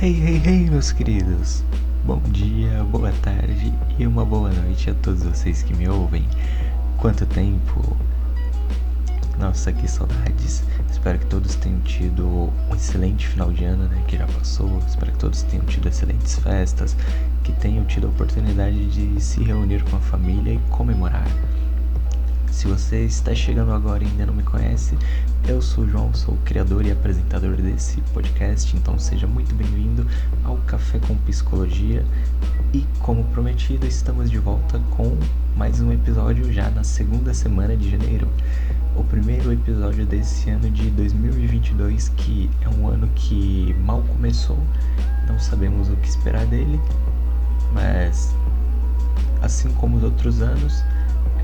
Hey, hey, hey, meus queridos! Bom dia, boa tarde e uma boa noite a todos vocês que me ouvem. Quanto tempo! Nossa, que saudades! Espero que todos tenham tido um excelente final de ano, né? Que já passou. Espero que todos tenham tido excelentes festas, que tenham tido a oportunidade de se reunir com a família e comemorar. Se você está chegando agora e ainda não me conhece, eu sou o João, sou o criador e apresentador desse podcast, então seja muito bem-vindo ao Café com Psicologia. E como prometido, estamos de volta com mais um episódio já na segunda semana de janeiro. O primeiro episódio desse ano de 2022, que é um ano que mal começou, não sabemos o que esperar dele, mas assim como os outros anos,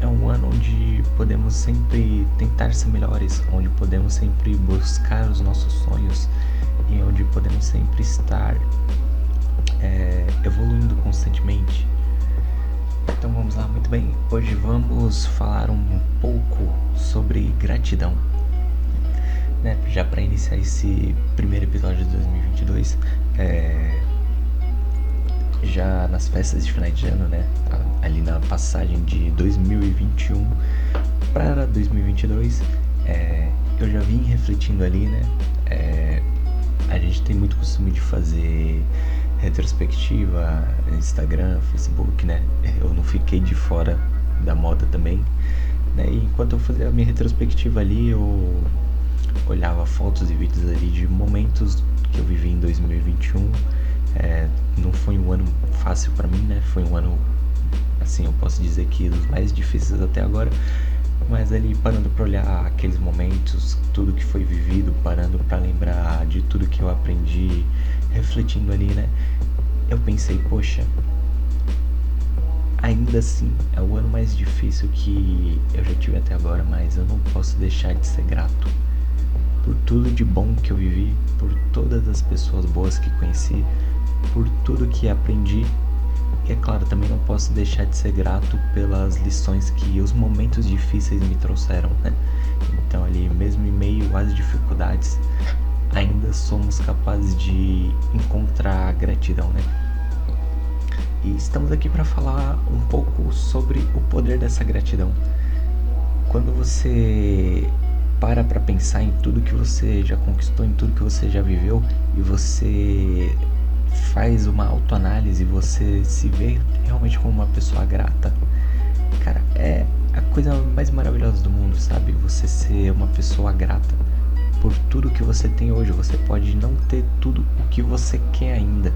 é um ano onde podemos sempre tentar ser melhores, onde podemos sempre buscar os nossos sonhos e onde podemos sempre estar é, evoluindo constantemente. Então vamos lá, muito bem. Hoje vamos falar um pouco sobre gratidão. Né? Já para iniciar esse primeiro episódio de 2022, é, já nas festas de final de ano, né? Ali na passagem de 2021 para 2022, é, eu já vim refletindo ali, né? É, a gente tem muito costume de fazer retrospectiva, Instagram, Facebook, né? Eu não fiquei de fora da moda também. Né? E enquanto eu fazia a minha retrospectiva ali, eu olhava fotos e vídeos ali de momentos que eu vivi em 2021 é, não foi um ano fácil para mim, né? Foi um ano, assim, eu posso dizer que dos mais difíceis até agora. Mas ali parando para olhar aqueles momentos, tudo que foi vivido, parando para lembrar de tudo que eu aprendi, refletindo ali, né? Eu pensei, poxa, ainda assim é o ano mais difícil que eu já tive até agora, mas eu não posso deixar de ser grato por tudo de bom que eu vivi, por todas as pessoas boas que conheci, por tudo que aprendi. E é claro, também não posso deixar de ser grato pelas lições que os momentos difíceis me trouxeram, né? Então ali, mesmo em meio às dificuldades, ainda somos capazes de encontrar gratidão, né? E estamos aqui para falar um pouco sobre o poder dessa gratidão. Quando você para para pensar em tudo que você já conquistou, em tudo que você já viveu e você faz uma autoanálise, você se vê realmente como uma pessoa grata, cara, é a coisa mais maravilhosa do mundo, sabe? Você ser uma pessoa grata por tudo que você tem hoje. Você pode não ter tudo o que você quer ainda,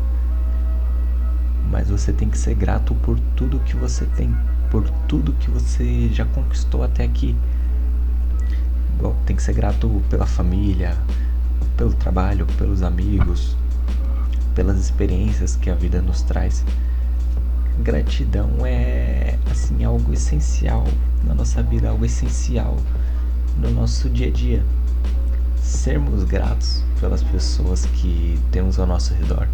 mas você tem que ser grato por tudo que você tem, por tudo que você já conquistou até aqui. Bom, tem que ser grato pela família, pelo trabalho, pelos amigos, pelas experiências que a vida nos traz. Gratidão é assim algo essencial na nossa vida, algo essencial no nosso dia a dia. Sermos gratos pelas pessoas que temos ao nosso redor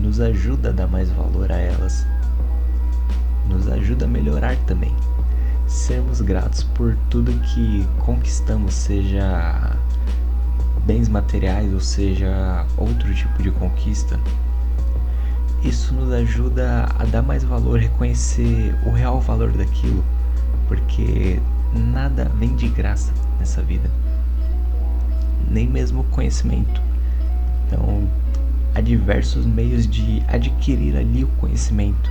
nos ajuda a dar mais valor a elas, nos ajuda a melhorar também. Sermos gratos por tudo que conquistamos, seja bens materiais, ou seja, outro tipo de conquista, isso nos ajuda a dar mais valor, reconhecer o real valor daquilo, porque nada vem de graça nessa vida, nem mesmo conhecimento. Então, há diversos meios de adquirir ali o conhecimento,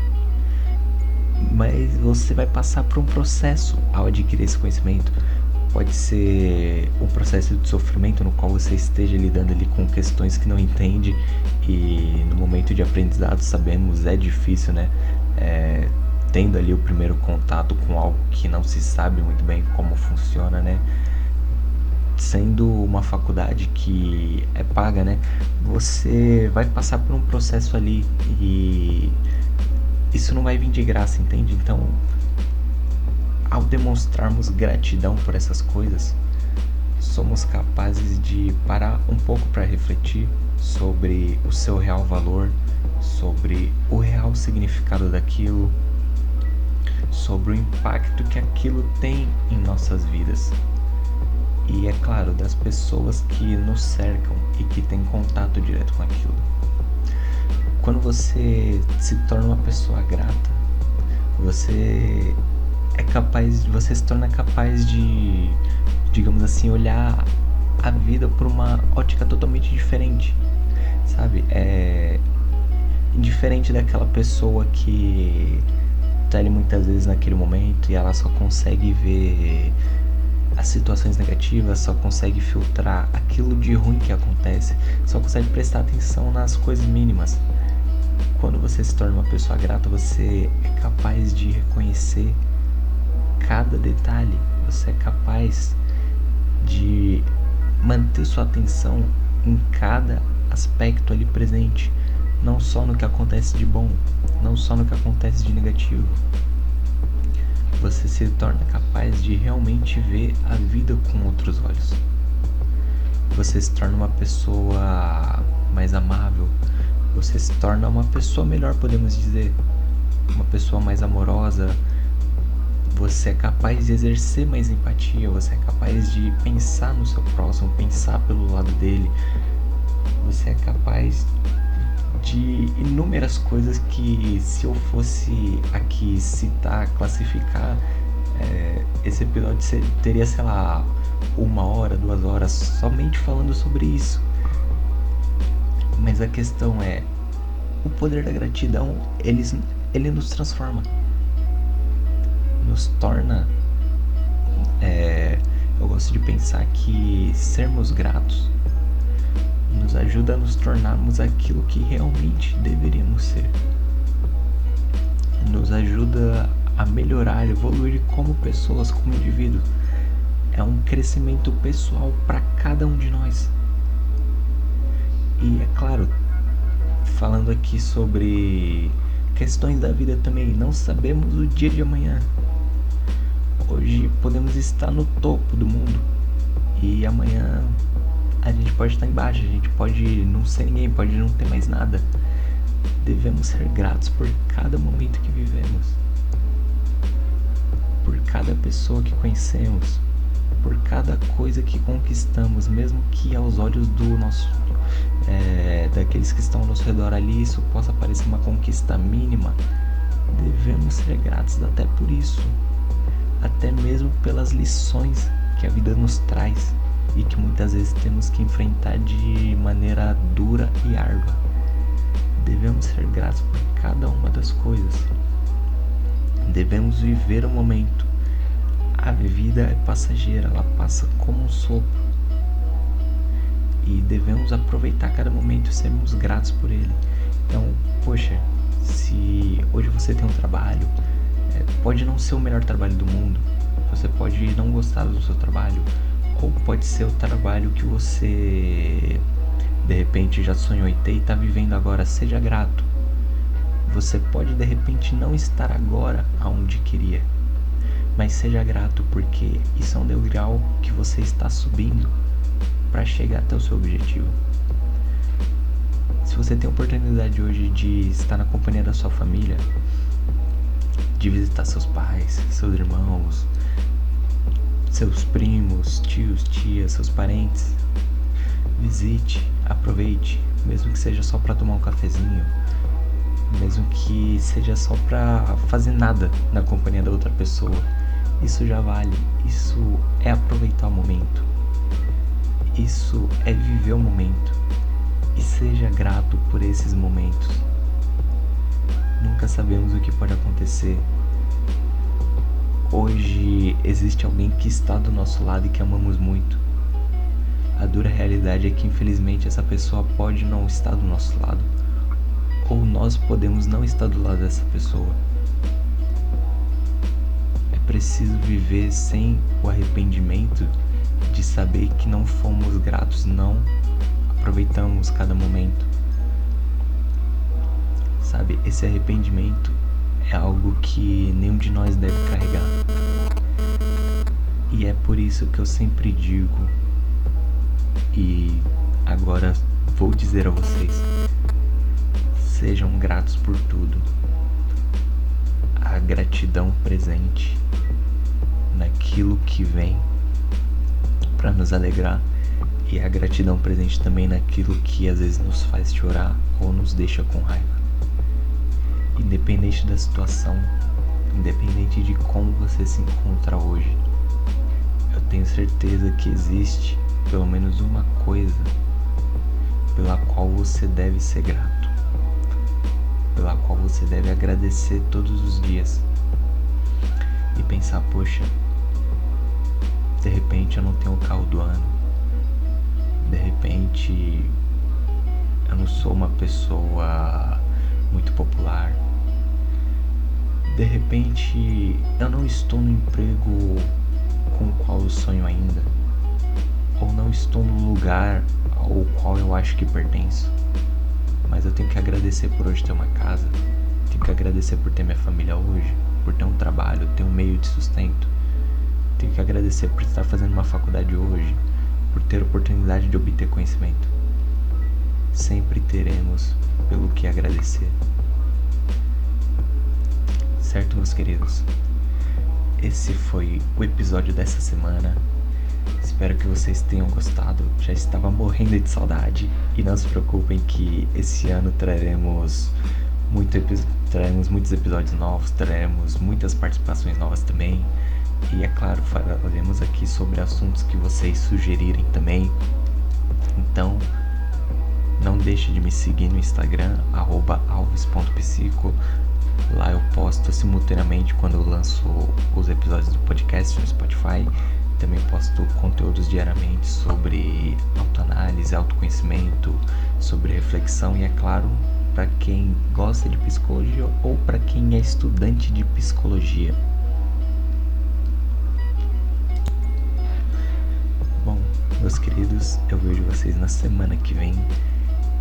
mas você vai passar por um processo ao adquirir esse conhecimento pode ser um processo de sofrimento no qual você esteja lidando ali com questões que não entende e no momento de aprendizado sabemos é difícil, né? É, tendo ali o primeiro contato com algo que não se sabe muito bem como funciona, né? Sendo uma faculdade que é paga, né? Você vai passar por um processo ali e isso não vai vir de graça, entende? Então ao demonstrarmos gratidão por essas coisas, somos capazes de parar um pouco para refletir sobre o seu real valor, sobre o real significado daquilo, sobre o impacto que aquilo tem em nossas vidas. E é claro, das pessoas que nos cercam e que têm contato direto com aquilo. Quando você se torna uma pessoa grata, você é capaz, você se torna capaz de, digamos assim, olhar a vida por uma ótica totalmente diferente, sabe? É diferente daquela pessoa que tá ali muitas vezes naquele momento e ela só consegue ver as situações negativas, só consegue filtrar aquilo de ruim que acontece, só consegue prestar atenção nas coisas mínimas. Quando você se torna uma pessoa grata, você é capaz de reconhecer cada detalhe, você é capaz de manter sua atenção em cada aspecto ali presente, não só no que acontece de bom, não só no que acontece de negativo. Você se torna capaz de realmente ver a vida com outros olhos. Você se torna uma pessoa mais amável, você se torna uma pessoa melhor, podemos dizer, uma pessoa mais amorosa, você é capaz de exercer mais empatia, você é capaz de pensar no seu próximo, pensar pelo lado dele, você é capaz de inúmeras coisas que se eu fosse aqui citar, classificar, é, esse episódio teria, sei lá, uma hora, duas horas somente falando sobre isso. Mas a questão é, o poder da gratidão, ele, ele nos transforma nos torna. É, eu gosto de pensar que sermos gratos nos ajuda a nos tornarmos aquilo que realmente deveríamos ser. Nos ajuda a melhorar, evoluir como pessoas, como indivíduos. É um crescimento pessoal para cada um de nós. E é claro, falando aqui sobre questões da vida também, não sabemos o dia de amanhã. Hoje podemos estar no topo do mundo e amanhã a gente pode estar embaixo, a gente pode não ser ninguém, pode não ter mais nada. Devemos ser gratos por cada momento que vivemos, por cada pessoa que conhecemos, por cada coisa que conquistamos, mesmo que aos olhos do nosso é, daqueles que estão ao nosso redor ali isso possa parecer uma conquista mínima. Devemos ser gratos até por isso até mesmo pelas lições que a vida nos traz e que muitas vezes temos que enfrentar de maneira dura e árdua. Devemos ser gratos por cada uma das coisas. Devemos viver o momento. A vida é passageira, ela passa como um sopro. E devemos aproveitar cada momento e sermos gratos por ele. Então, poxa, se hoje você tem um trabalho, pode não ser o melhor trabalho do mundo, você pode não gostar do seu trabalho, ou pode ser o trabalho que você de repente já sonhou em ter e está vivendo agora. Seja grato. Você pode de repente não estar agora aonde queria, mas seja grato porque isso é um degrau que você está subindo para chegar até o seu objetivo. Se você tem a oportunidade hoje de estar na companhia da sua família, de visitar seus pais, seus irmãos, seus primos, tios, tias, seus parentes. Visite, aproveite, mesmo que seja só para tomar um cafezinho, mesmo que seja só para fazer nada na companhia da outra pessoa. Isso já vale, isso é aproveitar o momento. Isso é viver o momento. E seja grato por esses momentos. Nunca sabemos o que pode acontecer. Hoje existe alguém que está do nosso lado e que amamos muito. A dura realidade é que infelizmente essa pessoa pode não estar do nosso lado, ou nós podemos não estar do lado dessa pessoa. É preciso viver sem o arrependimento de saber que não fomos gratos, não aproveitamos cada momento sabe? Esse arrependimento é algo que nenhum de nós deve carregar. E é por isso que eu sempre digo, e agora vou dizer a vocês: sejam gratos por tudo. A gratidão presente naquilo que vem para nos alegrar e a gratidão presente também naquilo que às vezes nos faz chorar ou nos deixa com raiva. Independente da situação, independente de como você se encontra hoje, eu tenho certeza que existe pelo menos uma coisa pela qual você deve ser grato, pela qual você deve agradecer todos os dias e pensar: poxa, de repente eu não tenho o carro do ano, de repente eu não sou uma pessoa muito popular, de repente eu não estou no emprego com o qual eu sonho ainda, ou não estou no lugar ao qual eu acho que pertenço. Mas eu tenho que agradecer por hoje ter uma casa, tenho que agradecer por ter minha família hoje, por ter um trabalho, ter um meio de sustento. Tenho que agradecer por estar fazendo uma faculdade hoje, por ter oportunidade de obter conhecimento. Sempre teremos pelo que agradecer. Certo, meus queridos? Esse foi o episódio dessa semana. Espero que vocês tenham gostado. Já estava morrendo de saudade. E não se preocupem que esse ano traremos, muito traremos muitos episódios novos, traremos muitas participações novas também. E é claro, falaremos aqui sobre assuntos que vocês sugerirem também. Então, não deixe de me seguir no Instagram, alves.psico. Lá eu posto simultaneamente quando eu lanço os episódios do podcast no Spotify. Também posto conteúdos diariamente sobre autoanálise, autoconhecimento, sobre reflexão e, é claro, para quem gosta de psicologia ou para quem é estudante de psicologia. Bom, meus queridos, eu vejo vocês na semana que vem.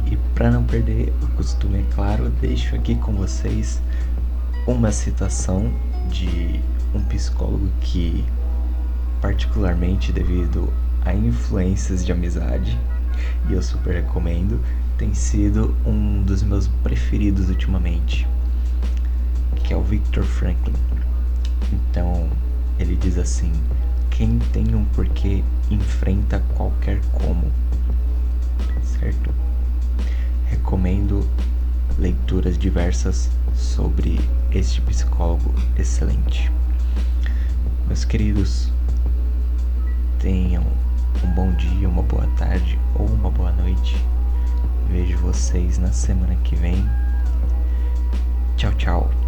E para não perder o costume, é claro, deixo aqui com vocês uma citação de um psicólogo que particularmente devido a influências de amizade, e eu super recomendo, tem sido um dos meus preferidos ultimamente, que é o Victor Franklin. Então, ele diz assim: quem tem um porquê enfrenta qualquer como. Certo? Recomendo leituras diversas sobre este psicólogo excelente. Meus queridos, Tenham um bom dia, uma boa tarde ou uma boa noite. Vejo vocês na semana que vem. Tchau, tchau.